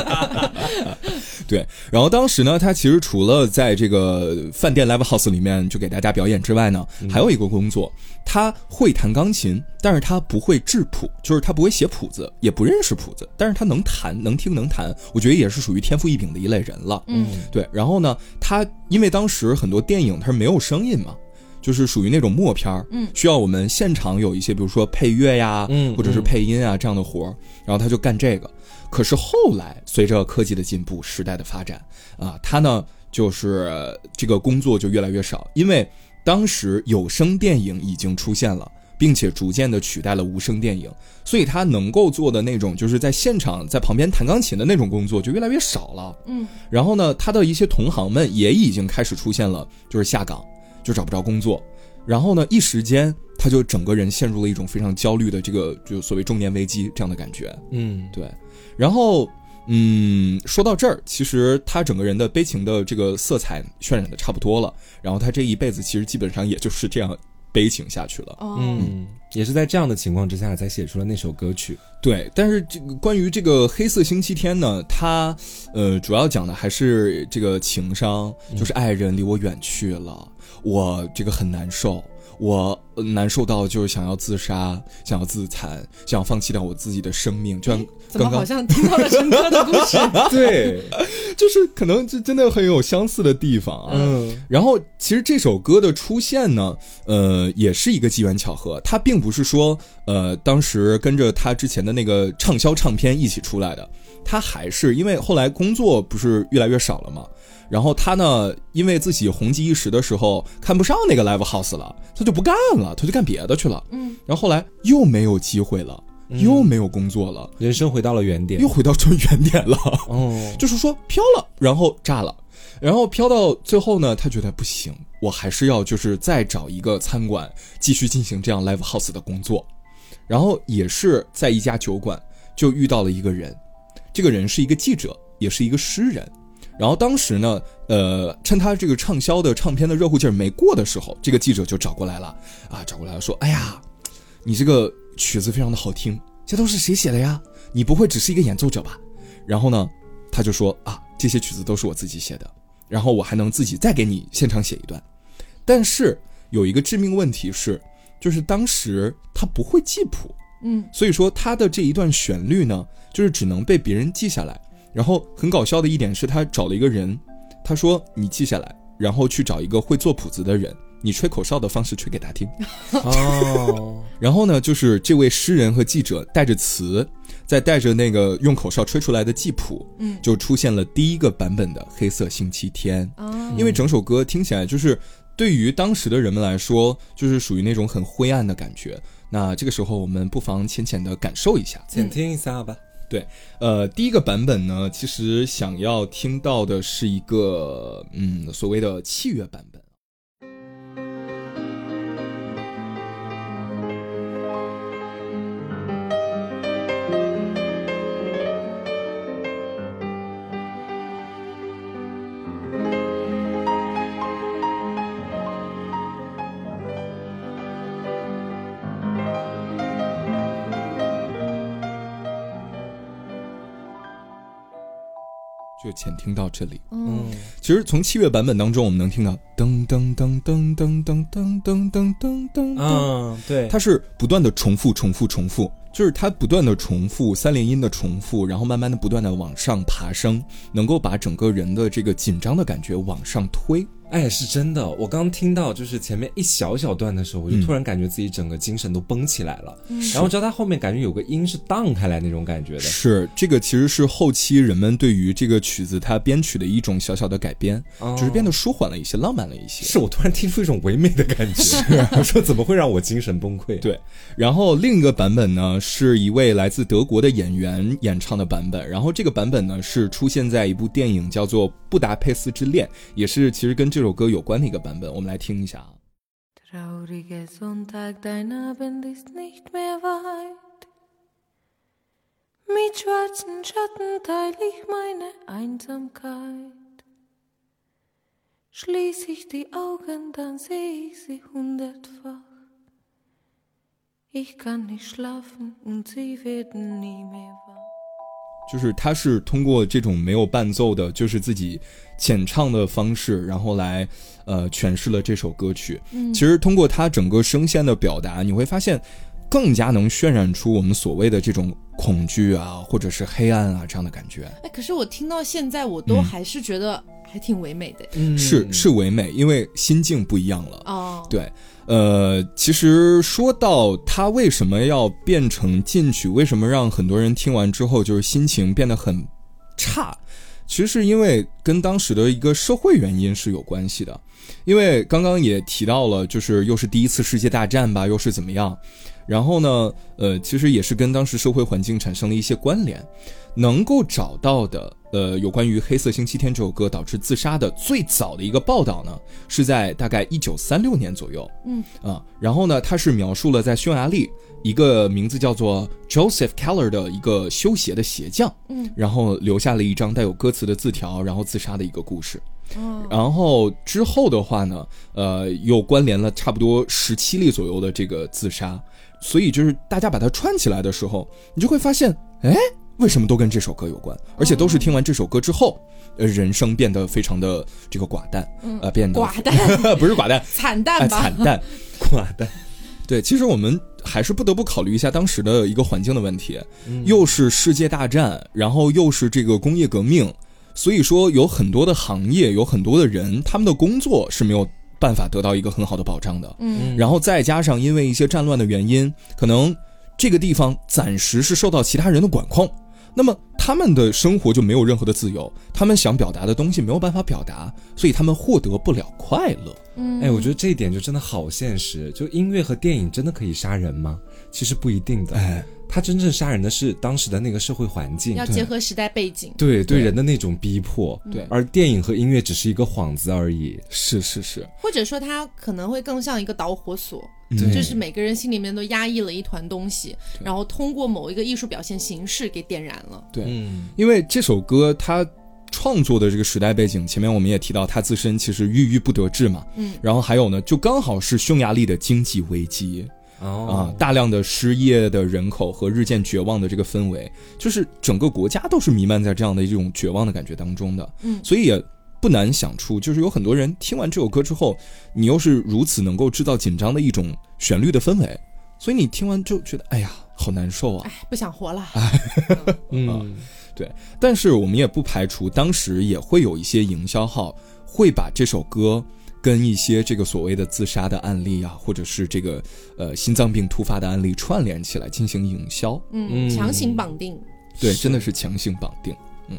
对，然后当时呢，他其实除了在这个饭店 live house 里面就给大家表演之外呢，还有一个工作，他会弹钢琴，但是他不会制谱，就是他不会写谱子，也不认识谱子，但是他能弹能。听能弹，我觉得也是属于天赋异禀的一类人了。嗯，对。然后呢，他因为当时很多电影他是没有声音嘛，就是属于那种默片儿，嗯，需要我们现场有一些，比如说配乐呀，嗯，或者是配音啊这样的活儿，然后他就干这个。可是后来随着科技的进步，时代的发展啊，他呢就是这个工作就越来越少，因为当时有声电影已经出现了。并且逐渐的取代了无声电影，所以他能够做的那种就是在现场在旁边弹钢琴的那种工作就越来越少了。嗯，然后呢，他的一些同行们也已经开始出现了，就是下岗，就找不着工作。然后呢，一时间他就整个人陷入了一种非常焦虑的这个就所谓中年危机这样的感觉。嗯，对。然后，嗯，说到这儿，其实他整个人的悲情的这个色彩渲染的差不多了。然后他这一辈子其实基本上也就是这样。悲情下去了，
嗯，也是在这样的情况之下才写出了那首歌曲。
对，但是这个关于这个黑色星期天呢，它呃主要讲的还是这个情伤，就是爱人离我远去了，我这个很难受。我难受到就是想要自杀，想要自残，想要放弃掉我自己的生命，就像刚刚
好像听到了陈哥的故事，
对，就是可能就真的很有相似的地方啊。嗯，然后其实这首歌的出现呢，呃，也是一个机缘巧合，它并不是说呃当时跟着他之前的那个畅销唱片一起出来的，他还是因为后来工作不是越来越少了吗？然后他呢，因为自己红极一时的时候看不上那个 live house 了，他就不干了，他就干别的去了。嗯，然后后来又没有机会了，又没有工作了，
人生回到了原点，
又回到最原点了。哦，就是说飘了，然后炸了，然后飘到最后呢，他觉得不行，我还是要就是再找一个餐馆继续进行这样 live house 的工作。然后也是在一家酒馆就遇到了一个人，这个人是一个记者，也是一个诗人。然后当时呢，呃，趁他这个畅销的唱片的热乎劲儿没过的时候，这个记者就找过来了，啊，找过来了说：“哎呀，你这个曲子非常的好听，这都是谁写的呀？你不会只是一个演奏者吧？然后呢，他就说啊，这些曲子都是我自己写的，然后我还能自己再给你现场写一段。但是有一个致命问题是，就是当时他不会记谱，
嗯，
所以说他的这一段旋律呢，就是只能被别人记下来。然后很搞笑的一点是他找了一个人，他说你记下来，然后去找一个会做谱子的人，你吹口哨的方式吹给他听。
哦，
然后呢，就是这位诗人和记者带着词，再带着那个用口哨吹出来的记谱，
嗯
就出现了第一个版本的《黑色星期天》。
啊，
因为整首歌听起来就是对于当时的人们来说，就是属于那种很灰暗的感觉。那这个时候，我们不妨浅浅的感受一下。
浅听一下吧。
对呃，第一个版本呢，其实想要听到的是一个嗯所谓的器乐版本。就浅听到这里，
嗯。
其实从七月版本当中，我们能听到噔噔噔噔噔噔噔噔噔噔噔，
嗯，对，
它是不断的重复、重复、重复，就是它不断的重复三连音的重复，然后慢慢的不断的往上爬升，能够把整个人的这个紧张的感觉往上推。
哎，是真的。我刚听到就是前面一小小段的时候，我就突然感觉自己整个精神都绷起来了。然后直到它后面感觉有个音是荡开来那种感觉的。
是这个，其实是后期人们对于这个曲子它编曲的一种小小的改编，
哦
只是变得舒缓了一些，浪漫了一些。
是我突然听出一种唯美的感觉。我说怎么会让我精神崩溃？
对，然后另一个版本呢，是一位来自德国的演员演唱的版本。然后这个版本呢，是出现在一部电影叫做《布达佩斯之恋》，也是其实跟这首歌有关的一个版本。我们来听一下啊。
Trauriger Sonntag, dein Abend ist nicht mehr weit. Mit schwarzen Schatten teil ich meine Einsamkeit. Schließ ich die Augen, dann seh ich sie hundertfach. Ich kann nicht schlafen und sie werden nie mehr wach.
就是他是通过这种没有伴奏的，就是自己浅唱的方式，然后来呃诠释了这首歌曲。
嗯
其实通过他整个声线的表达，你会发现更加能渲染出我们所谓的这种恐惧啊，或者是黑暗啊这样的感觉。
哎，可是我听到现在，我都
嗯
还是觉得还挺唯美的。
嗯
是是唯美，因为心境不一样了。
哦，
对，呃，其实说到他为什么要变成进取，为什么让很多人听完之后就是心情变得很差，其实是因为跟当时的一个社会原因是有关系的。因为刚刚也提到了，就是又是第一次世界大战吧，又是怎么样，然后呢，呃，其实也是跟当时社会环境产生了一些关联。能够找到的，呃，有关于《黑色星期天》这首歌导致自杀的最早的一个报道呢，是在大概一九三六年左右。
嗯
啊，然后呢，它是描述了在匈牙利一个名字叫做 Joseph Keller 的一个修鞋的鞋匠，
嗯，
然后留下了一张带有歌词的字条，然后自杀的一个故事。
哦，
然后之后的话呢，呃，又关联了差不多十七例左右的这个自杀，所以就是大家把它串起来的时候，你就会发现，哎，为什么都跟这首歌有关？而且都是听完这首歌之后，呃，人生变得非常的这个寡淡，呃，变得
寡淡
不是寡淡，哎，
惨淡吧？
惨淡。
寡淡。
对，其实我们还是不得不考虑一下当时的一个环境的问题，
嗯
又是世界大战，然后又是这个工业革命，所以说有很多的行业，有很多的人，他们的工作是没有办法得到一个很好的保障的。
嗯
然后再加上因为一些战乱的原因，可能这个地方暂时是受到其他人的管控，那么他们的生活就没有任何的自由，他们想表达的东西没有办法表达，所以他们获得不了快乐。
嗯
哎，我觉得这一点就真的好现实。就音乐和电影真的可以杀人吗？其实不一定的。
哎，
他真正杀人的是当时的那个社会环境。
要，结合时代背景。
对对
对。
人的那种逼迫。
对。
而电影和音乐只是一个幌子而已。
是是是，
或者说他可能会更像一个导火索，
对。
就是每个人心里面都压抑了一团东西，然后通过某一个艺术表现形式给点燃了。
对，
嗯，
因为这首歌它创作的这个时代背景，前面我们也提到，它自身其实郁郁不得志嘛，
嗯，
然后还有呢，就刚好是匈牙利的经济危机，
哦
啊，大量的失业的人口和日渐绝望的这个氛围，就是整个国家都是弥漫在这样的一种绝望的感觉当中的。
嗯
所以也不难想出，就是有很多人听完这首歌之后，你又是如此能够制造紧张的一种旋律的氛围，所以你听完就觉得，哎呀，好难受啊。
哎，不想活了。
哎 嗯，对
但是我们也不排除当时也会有一些营销号会把这首歌跟一些这个所谓的自杀的案例啊，或者是这个呃心脏病突发的案例串联起来进行营销。
嗯，
嗯
强行绑定。
对，真的是强行绑定。嗯，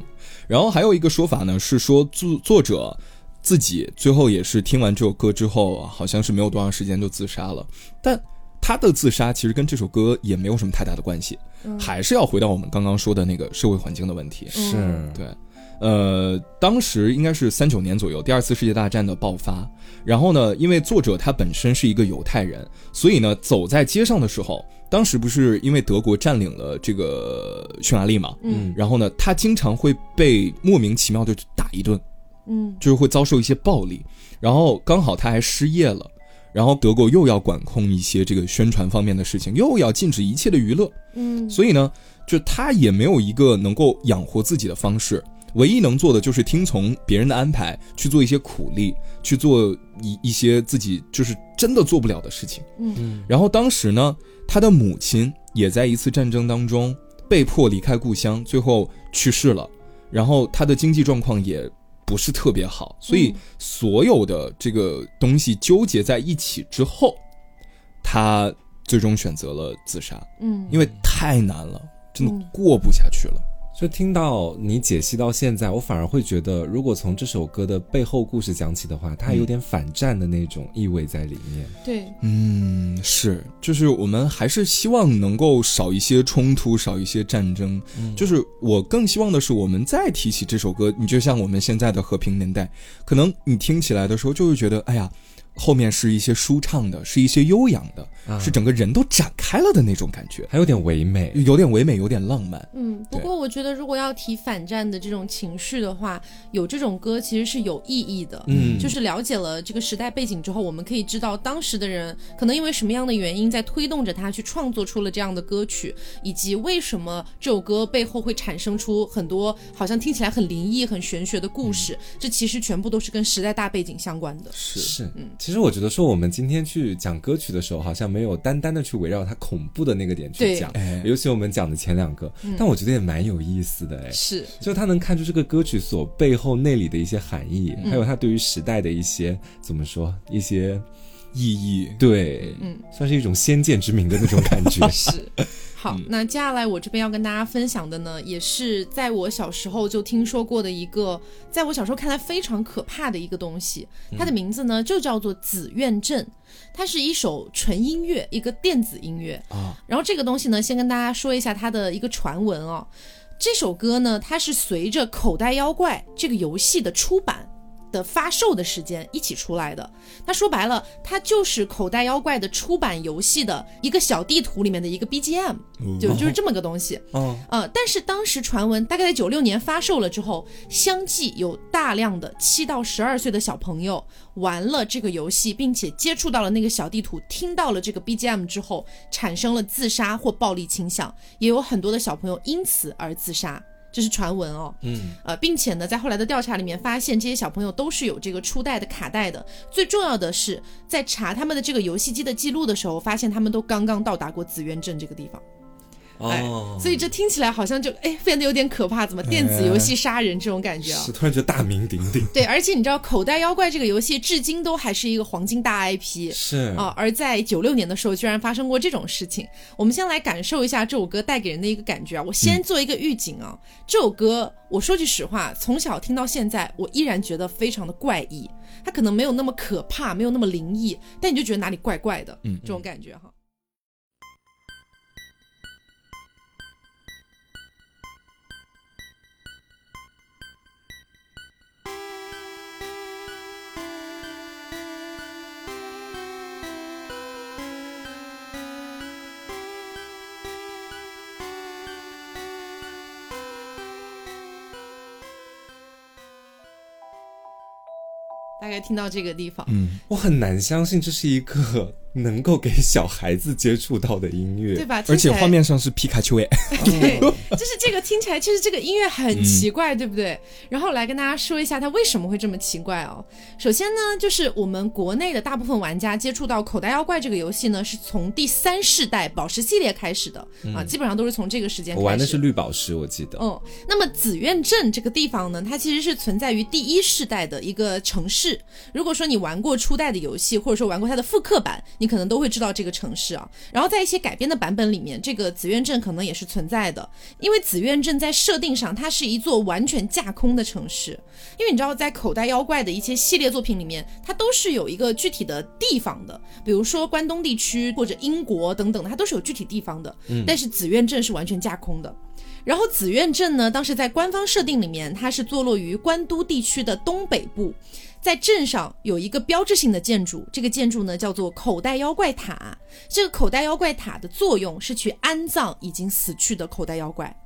然后还有一个说法呢，是说作作者自己最后也是听完这首歌之后啊，好像是没有多长时间就自杀了。但他的自杀其实跟这首歌也没有什么太大的关系，还是要回到我们刚刚说的那个社会环境的问题。
是，
对，呃，当时应该是三九年左右，第二次世界大战的爆发。然后呢，因为作者他本身是一个犹太人，所以呢，走在街上的时候，当时不是因为德国占领了这个匈牙利嘛，
嗯。
然后呢，他经常会被莫名其妙的打一顿，
嗯。
就是会遭受一些暴力。然后刚好他还失业了，然后德国又要管控一些这个宣传方面的事情，又要禁止一切的娱乐，
嗯，
所以呢，就他也没有一个能够养活自己的方式，唯一能做的就是听从别人的安排，去做一些苦力，去做一一些自己就是真的做不了的事情。
嗯
然后当时呢，他的母亲也在一次战争当中被迫离开故乡，最后去世了。然后他的经济状况也不是特别好，所以
嗯
所有的这个东西纠结在一起之后，他最终选择了自杀。
嗯，
因为太难了，真
嗯
的过不下去了。
就听到你解析到现在，我反而会觉得，如果从这首歌的背后故事讲起的话，它有点反战的那种意味在里面。
对，
嗯，是，就是我们还是希望能够少一些冲突，少一些战争。就是我更希望的是，我们再提起这首歌，你就像我们现在的和平年代，可能你听起来的时候就会觉得，哎呀。后面是一些舒畅的，是一些悠扬的，
啊
是整个人都展开了的那种感觉，
还有点唯美。
有点唯美，有点浪漫。
嗯，不过我觉得如果要提反战的这种情绪的话，有这种歌其实是有意义的。
嗯
就是了解了这个时代背景之后，我们可以知道当时的人可能因为什么样的原因在推动着他去创作出了这样的歌曲，以及为什么这首歌背后会产生出很多好像听起来很灵异、很玄学的故事。这其实全部都是跟时代大背景相关的。
是
是，其实我觉得说我们今天去讲歌曲的时候，好像没有单单的去围绕它恐怖的那个点去讲，
哎
尤其我们讲的前两个，但我觉得也蛮有意思的哎。
是，
就他能看出这个歌曲所背后内里的一些含义，还有他对于时代的一些怎么说一些
意义。
对，
嗯，
算是一种先见之明的那种感觉。
是。好，那接下来我这边要跟大家分享的呢，也是在我小时候就听说过的一个，在我小时候看来非常可怕的一个东西。它的名字呢就叫做紫苑镇，它是一首纯音乐，一个电子音乐
啊。
然后这个东西呢，先跟大家说一下它的一个传闻哦。这首歌呢，它是随着《口袋妖怪》这个游戏的出版的发售的时间一起出来的。它说白了，它就是《口袋妖怪》的出版游戏的一个小地图里面的一个 BGM，就就是这么个东西。
嗯，
呃，但是当时传闻大概在九六年发售了之后，相继有大量的七到十二岁的小朋友玩了这个游戏，并且接触到了那个小地图，听到了这个 BGM 之后，产生了自杀或暴力倾向，也有很多的小朋友因此而自杀。这是传闻哦，
嗯，
呃，并且呢，在后来的调查里面发现，这些小朋友都是有这个初代的卡带的。最重要的是，在查他们的这个游戏机的记录的时候，发现他们都刚刚到达过紫渊镇这个地方。哎
哦，
所以这听起来好像就哎变得有点可怕，怎么电子游戏杀人这种感觉啊？
是突然觉得大名鼎鼎，
对，而且你知道《口袋妖怪》这个游戏至今都还是一个黄金大 IP
是
啊，而在九六年的时候居然发生过这种事情。我们先来感受一下这首歌带给人的一个感觉啊。我先做一个预警啊，这首歌我说句实话，从小听到现在，我依然觉得非常的怪异。它可能没有那么可怕，没有那么灵异，但你就觉得哪里怪怪的，
嗯
这种感觉哈。大概听到这个地方，
嗯，
我很难相信这是一个能够给小孩子接触到的音乐，
对吧？
而且画面上是皮卡丘哎，
对，就是这个听起来，其实这个音乐很奇怪，对不对？然后来跟大家说一下它为什么会这么奇怪哦。首先呢，就是我们国内的大部分玩家接触到口袋妖怪这个游戏呢，是从第三世代宝石系列开始的、啊，基本上都是从这个时间开始。
我玩的是绿宝石，我记得。
嗯，那么紫苑镇这个地方呢，它其实是存在于第一世代的一个城市。如果说你玩过初代的游戏，或者说玩过它的复刻版，你可能都会知道这个城市啊。然后在一些改编的版本里面，这个紫苑镇可能也是存在的，因为紫苑镇在设定上它是一座完全架空的城市。因为你知道，在口袋妖怪的一些系列作品里面，它都是有一个具体的地方的，比如说关东地区或者英国等等的，它都是有具体地方的。但是紫苑镇是完全架空的。然后紫苑镇呢，当时在官方设定里面，它是坐落于关都地区的东北部，在镇上有一个标志性的建筑，这个建筑呢叫做口袋妖怪塔。这个口袋妖怪塔的作用是去安葬已经死去的口袋妖怪，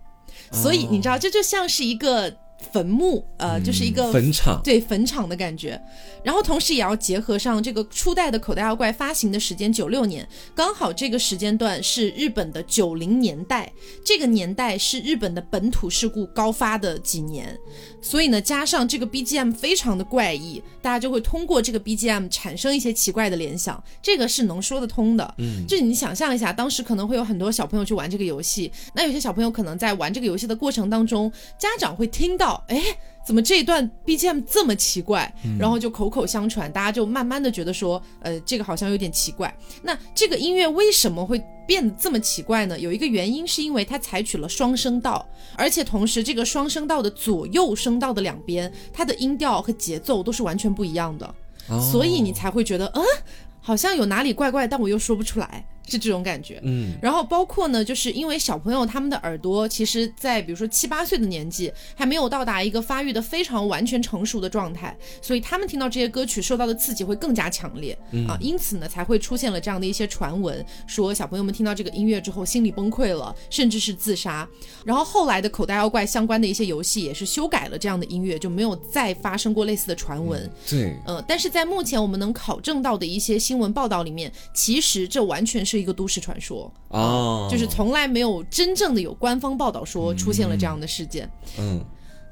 所以你知道，这就像是一个坟墓，呃，就是一个
坟场。
对坟场的感觉，然后同时也要结合上这个初代的口袋妖怪发行的时间九六年，刚好这个时间段是日本的九零年代，这个年代是日本的本土事故高发的几年，所以呢，加上这个 BGM 非常的怪异，大家就会通过这个 BGM 产生一些奇怪的联想，这个是能说得通的。嗯，就是你想象一下，当时可能会有很多小朋友去玩这个游戏，那有些小朋友可能在玩这个游戏的过程当中，家长会听到，哎。怎么这一段 BGM 这么奇怪？然后就口口相传，大家就慢慢的觉得说，呃，这个好像有点奇怪。那这个音乐为什么会变得这么奇怪呢？有一个原因是因为它采取了双声道，而且同时这个双声道的左右声道的两边，它的音调和节奏都是完全不一样的，所以你才会觉得，嗯，好像有哪里怪怪，但我又说不出来。是这种感觉，
嗯，
然后包括呢，就是因为小朋友他们的耳朵，其实，在比如说七八岁的年纪，还没有到达一个发育的非常完全成熟的状态，所以他们听到这些歌曲受到的刺激会更加强烈、啊，因此呢，才会出现了这样的一些传闻，说小朋友们听到这个音乐之后心理崩溃了，甚至是自杀。然后后来的口袋妖怪相关的一些游戏也是修改了这样的音乐，就没有再发生过类似的传闻。
对，
呃，但是在目前我们能考证到的一些新闻报道里面，其实这完全是一个都市传说，
哦，
就是从来没有真正的有官方报道说出现了这样的事件。
嗯，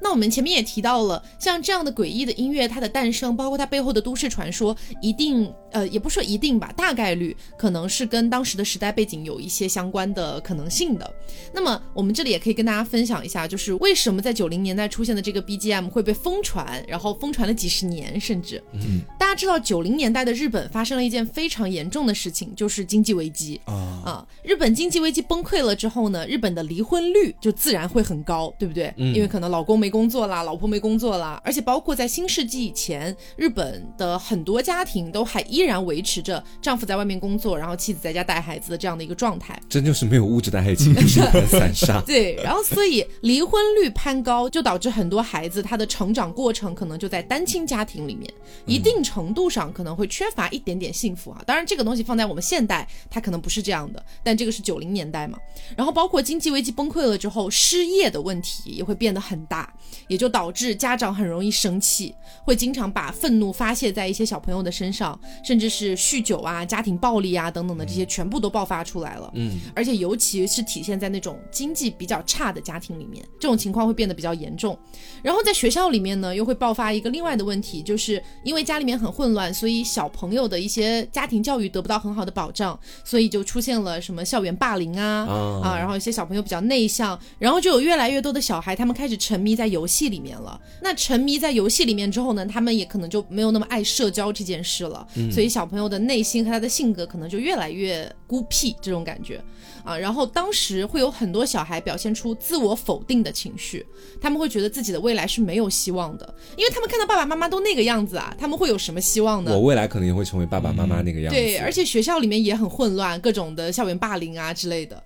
那我们前面也提到了，像这样的诡异的音乐，它的诞生，包括它背后的都市传说，一定呃，也不说一定吧，大概率可能是跟当时的时代背景有一些相关的可能性的。那么我们这里也可以跟大家分享一下，就是为什么在九零年代出现的这个 BGM 会被疯传，然后疯传了几十年，甚至，嗯，大家知道九零年代的日本发生了一件非常严重的事情，就是经济危机。
啊。
啊，日本经济危机崩溃了之后呢，日本的离婚率就自然会很高，对不对？
嗯。
因为可能老公没工作啦，老婆没工作啦，而且包括在新世纪以前，日本的很多家庭都还依然维持着丈夫在外面工作，然后妻子在家带孩子的这样的一个状态。
真就是没有物质的爱情，就是散沙。
对，然后所以离婚率攀高，就导致很多孩子他的成长过程可能就在单亲家庭里面，一定程度上可能会缺乏一点点幸福啊。当然，这个东西放在我们现代，它可能不是这样的，但这个是九零年代嘛。然后包括经济危机崩溃了之后，失业的问题也会变得很大，也就导致家长很容易生气，会经常把愤怒发泄在一些小朋友的身上，甚至是酗酒啊、家庭暴力啊等等的这些全部都爆发出来了。
嗯，
而且尤其是体现在那种经济比较差的家庭里面，这种情况会变得比较严重。然后在学校里面呢，又会爆发一个另外的问题，就是因为家里面很混乱，所以小朋友的一些家庭教育得不到很好的保障，所以就出现了什么校园霸凌啊
啊
啊，然后一些小朋友比较内向，然后就有越来越多的小孩他们开始沉迷在游戏里面了。那沉迷在游戏里面之后呢，他们也可能就没有那么爱社交这件事了，所以小朋友的内心和他的性格可能就越来越孤僻这种感觉。啊，然后当时会有很多小孩表现出自我否定的情绪，他们会觉得自己的未来是没有希望的，因为他们看到爸爸妈妈都那个样子啊，他们会有什么希望呢？
我未来可能也会成为爸爸妈妈那个样子。
对，而且学校里面也很混乱，各种的校园霸凌啊之类的。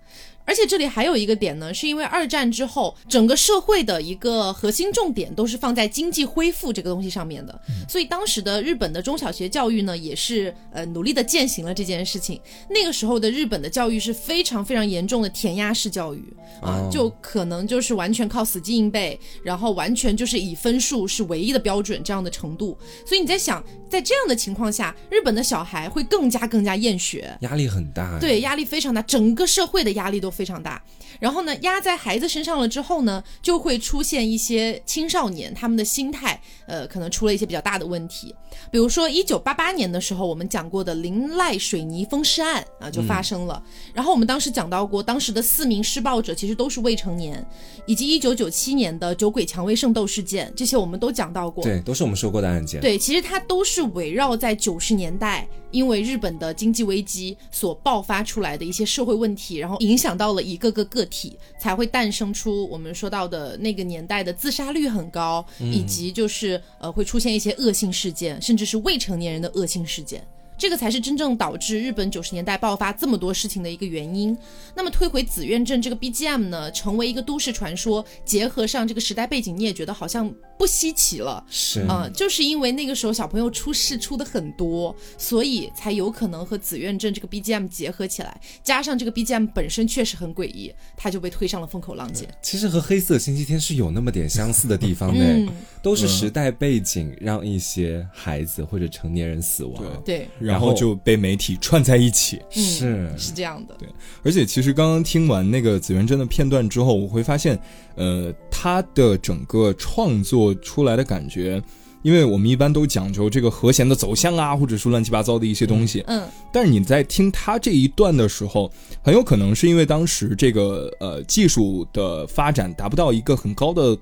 而而且这里还有一个点呢，是因为二战之后，整个社会的一个核心重点都是放在经济恢复这个东西上面的，所以当时的日本的中小学教育呢，也是呃努力的践行了这件事情。那个时候的日本的教育是非常非常严重的填鸭式教育啊，就可能就是完全靠死记硬背，然后完全就是以分数是唯一的标准这样的程度。所以你在想，在这样的情况下，日本的小孩会更加更加厌学，
压力很大。
对，压力非常大，整个社会的压力都非常大。然后呢，压在孩子身上了之后呢，就会出现一些青少年他们的心态，呃，可能出了一些比较大的问题。比如说，一九八八年的时候，我们讲过的林濑水泥封尸案啊，就发生了。然后我们当时讲到过，当时的四名施暴者其实都是未成年，以及一九九七年的酒鬼蔷薇圣斗事件，这些我们都讲到过。
对，都是我们说过的案件。
对，其实它都是围绕在九十年代，因为日本的经济危机所爆发出来的一些社会问题，然后影响到到了一个个个体，才会诞生出我们说到的那个年代的自杀率很高，以及就是呃会出现一些恶性事件，甚至是未成年人的恶性事件。这个才是真正导致日本九十年代爆发这么多事情的一个原因。那么推回紫苑镇这个 BGM 呢，成为一个都市传说，结合上这个时代背景，你也觉得好像不稀奇了。
是
啊、就是因为那个时候小朋友出事出的很多，所以才有可能和紫苑镇这个 BGM 结合起来，加上这个 BGM 本身确实很诡异，它就被推上了风口浪尖。
其实和黑色星期天是有那么点相似的地方的，
嗯
都是时代背景让一些孩子或者成年人死亡。
对，
然后就被媒体串在一起。
嗯
是
是这样的。
对，而且其实刚刚听完那个紫元真的片段之后，我会发现，呃，他的整个创作出来的感觉，因为我们一般都讲究这个和弦的走向啊，或者说乱七八糟的一些东西，
嗯
但是你在听他这一段的时候，很有可能是因为当时这个呃技术的发展达不到一个很高的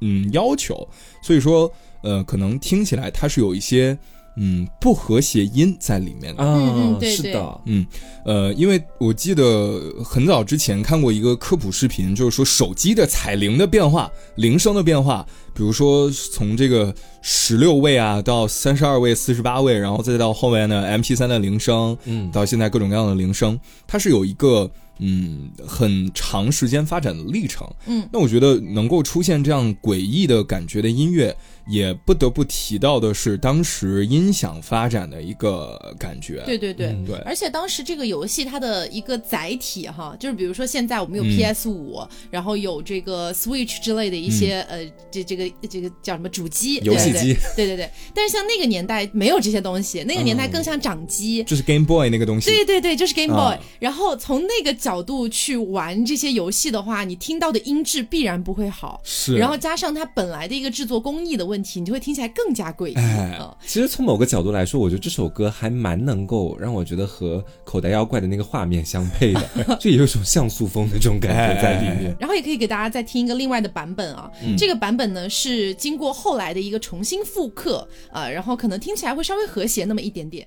嗯要求，所以说呃可能听起来它是有一些嗯不和谐音在里面的。
啊，
嗯嗯对对
是的，
嗯，呃，因为我记得很早之前看过一个科普视频，就是说手机的彩铃的变化、铃声的变化，比如说从这个十六位啊到三十二位、四十八位，然后再到后面的 MP 3的铃声，
嗯
到现在各种各样的铃声，它是有一个嗯很长时间发展的历程。
嗯，
那我觉得能够出现这样诡异的感觉的音乐，也不得不提到的是当时音响发展的一个感觉。
对对对。
嗯
对，
而且当时这个游戏它的一个载体哈，就是比如说现在我们有
嗯
PS 五、然后有这个 Switch 之类的一些、呃这这个这个叫什么主机
游戏机，
对对对对对。但是像那个年代没有这些东西，那个年代
嗯
更像掌机。
就是 Game Boy 那个东西。
对对对，就是 Game Boy、
啊
然后从那个角度去玩这些游戏的话，你听到的音质必然不会好。
是，
然后加上它本来的一个制作工艺的问题，你就会听起来更加诡异。
哎
嗯
其实从某个角度来说，我觉得这首歌还蛮能够让我觉得和口袋妖怪的那个画面相配的，就有一种像素风的这种感觉在里面。
然后也可以给大家再听一个另外的版本啊，这个版本呢是经过后来的一个重新复刻啊、然后可能听起来会稍微和谐那么一点点。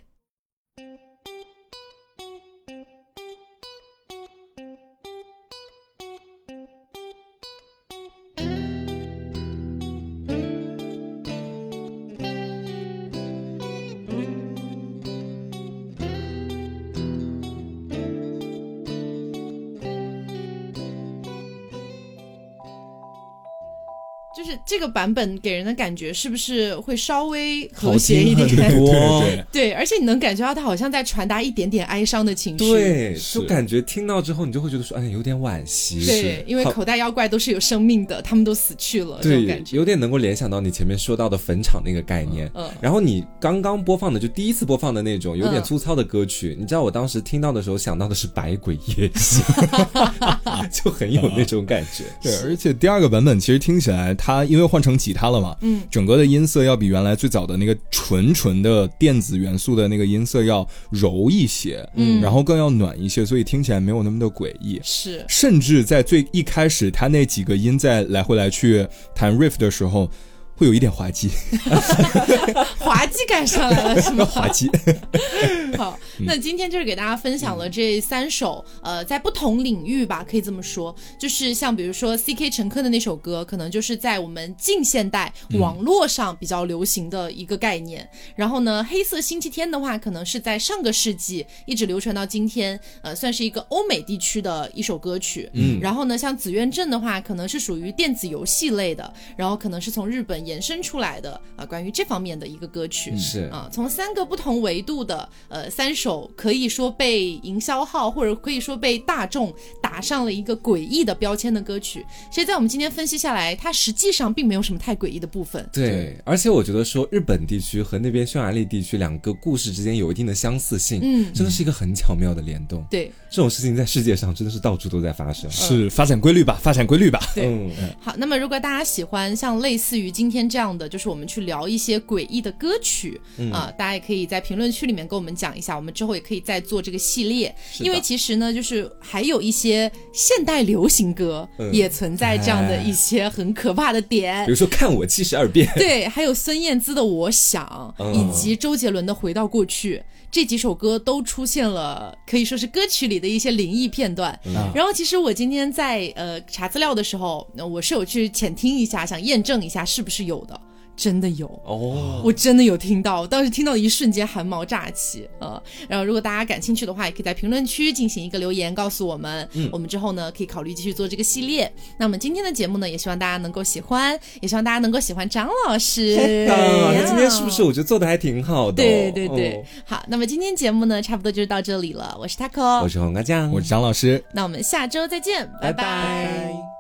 就是这个版本给人的感觉是不是会稍微和谐一点？
好听很多
对对
对，而且你能感觉到他好像在传达一点点哀伤的情绪。
对，就感觉听到之后，你就会觉得说，哎，有点惋惜。
对，因为口袋妖怪都是有生命的，他们都死去了，这种感，觉。
有点能够联想到你前面说到的坟场那个概念。
嗯
然后你刚刚播放的，就第一次播放的那种有点
嗯
粗糙的歌曲，你知道我当时听到的时候想到的是《百鬼夜行》，就很有那种感觉。
对，而且第二个版本其实听起来，它因为换成吉他了嘛，
嗯，
整个的音色要比原来最早的那个纯纯的电子元素的那个音色要柔一些，
嗯。
然后更要暖一些，所以听起来没有那么的诡异。
是，
甚至在最一开始，他那几个音在来回来去弹 riff 的时候，会有一点滑稽，
滑稽感上来了是吗？
滑稽。
好，那今天就是给大家分享了这三首，呃，在不同领域吧，可以这么说，就是像比如说 C.K. 陈科的那首歌，可能就是在我们近现代网络上比较流行的一个概念。然后呢，黑色星期天的话，可能是在上个世纪一直流传到今天，呃，算是一个欧美地区的一首歌曲。嗯，然后呢，像紫苑镇的话，可能是属于电子游戏类的，然后可能是从日本延伸出来的啊，关于这方面的一个歌曲。
是
啊，从三个不同维度的呃三首，可以说被营销号或者可以说被大众打上了一个诡异的标签的歌曲。其实，在我们今天分析下来，它实际上并没有什么太诡异的部分。
对，而且我觉得说日本地区和那边匈牙利地区两个故事之间有一定的相似性，
嗯
真的是一个很巧妙的联动。
对
这种事情在世界上真的是到处都在发生。
是发展规律吧，发展规律吧。
对。
嗯，
好，那么如果大家喜欢像类似于今天这样的，就是我们去聊一些诡异的歌曲啊、大家也可以在评论区里面跟我们讲一下，我们之后也可以再做这个系列。因为其实呢，就是还有一些现代流行歌
嗯。
也存在这样的一些很可怕的点。
比。如说看我七十二变，
对，还有孙燕姿的《我想》，
嗯。
以及周杰伦的《回到过去》这几首歌都出现了，可以说是歌曲里的一些灵异片段。然后，其实我今天在呃查资料的时候，呃我是有去浅听一下，想验证一下是不是有的。真的有。
哦，
我真的有听到，当时听到的一瞬间汗毛炸起啊、呃然后，如果大家感兴趣的话，也可以在评论区进行一个留言，告诉我们。
嗯
我们之后呢可以考虑继续做这个系列。那么今天的节目呢，也希望大家能够喜欢，也希望大家能够喜欢张老师。
啊，那今天是不是我觉得做的还挺好的哦？
对对对，
哦
好，那么今天节目呢，差不多就是到这里了。我是 taco，
我是黄瓜酱，
我是张老师。
那我们下周再见，拜
拜拜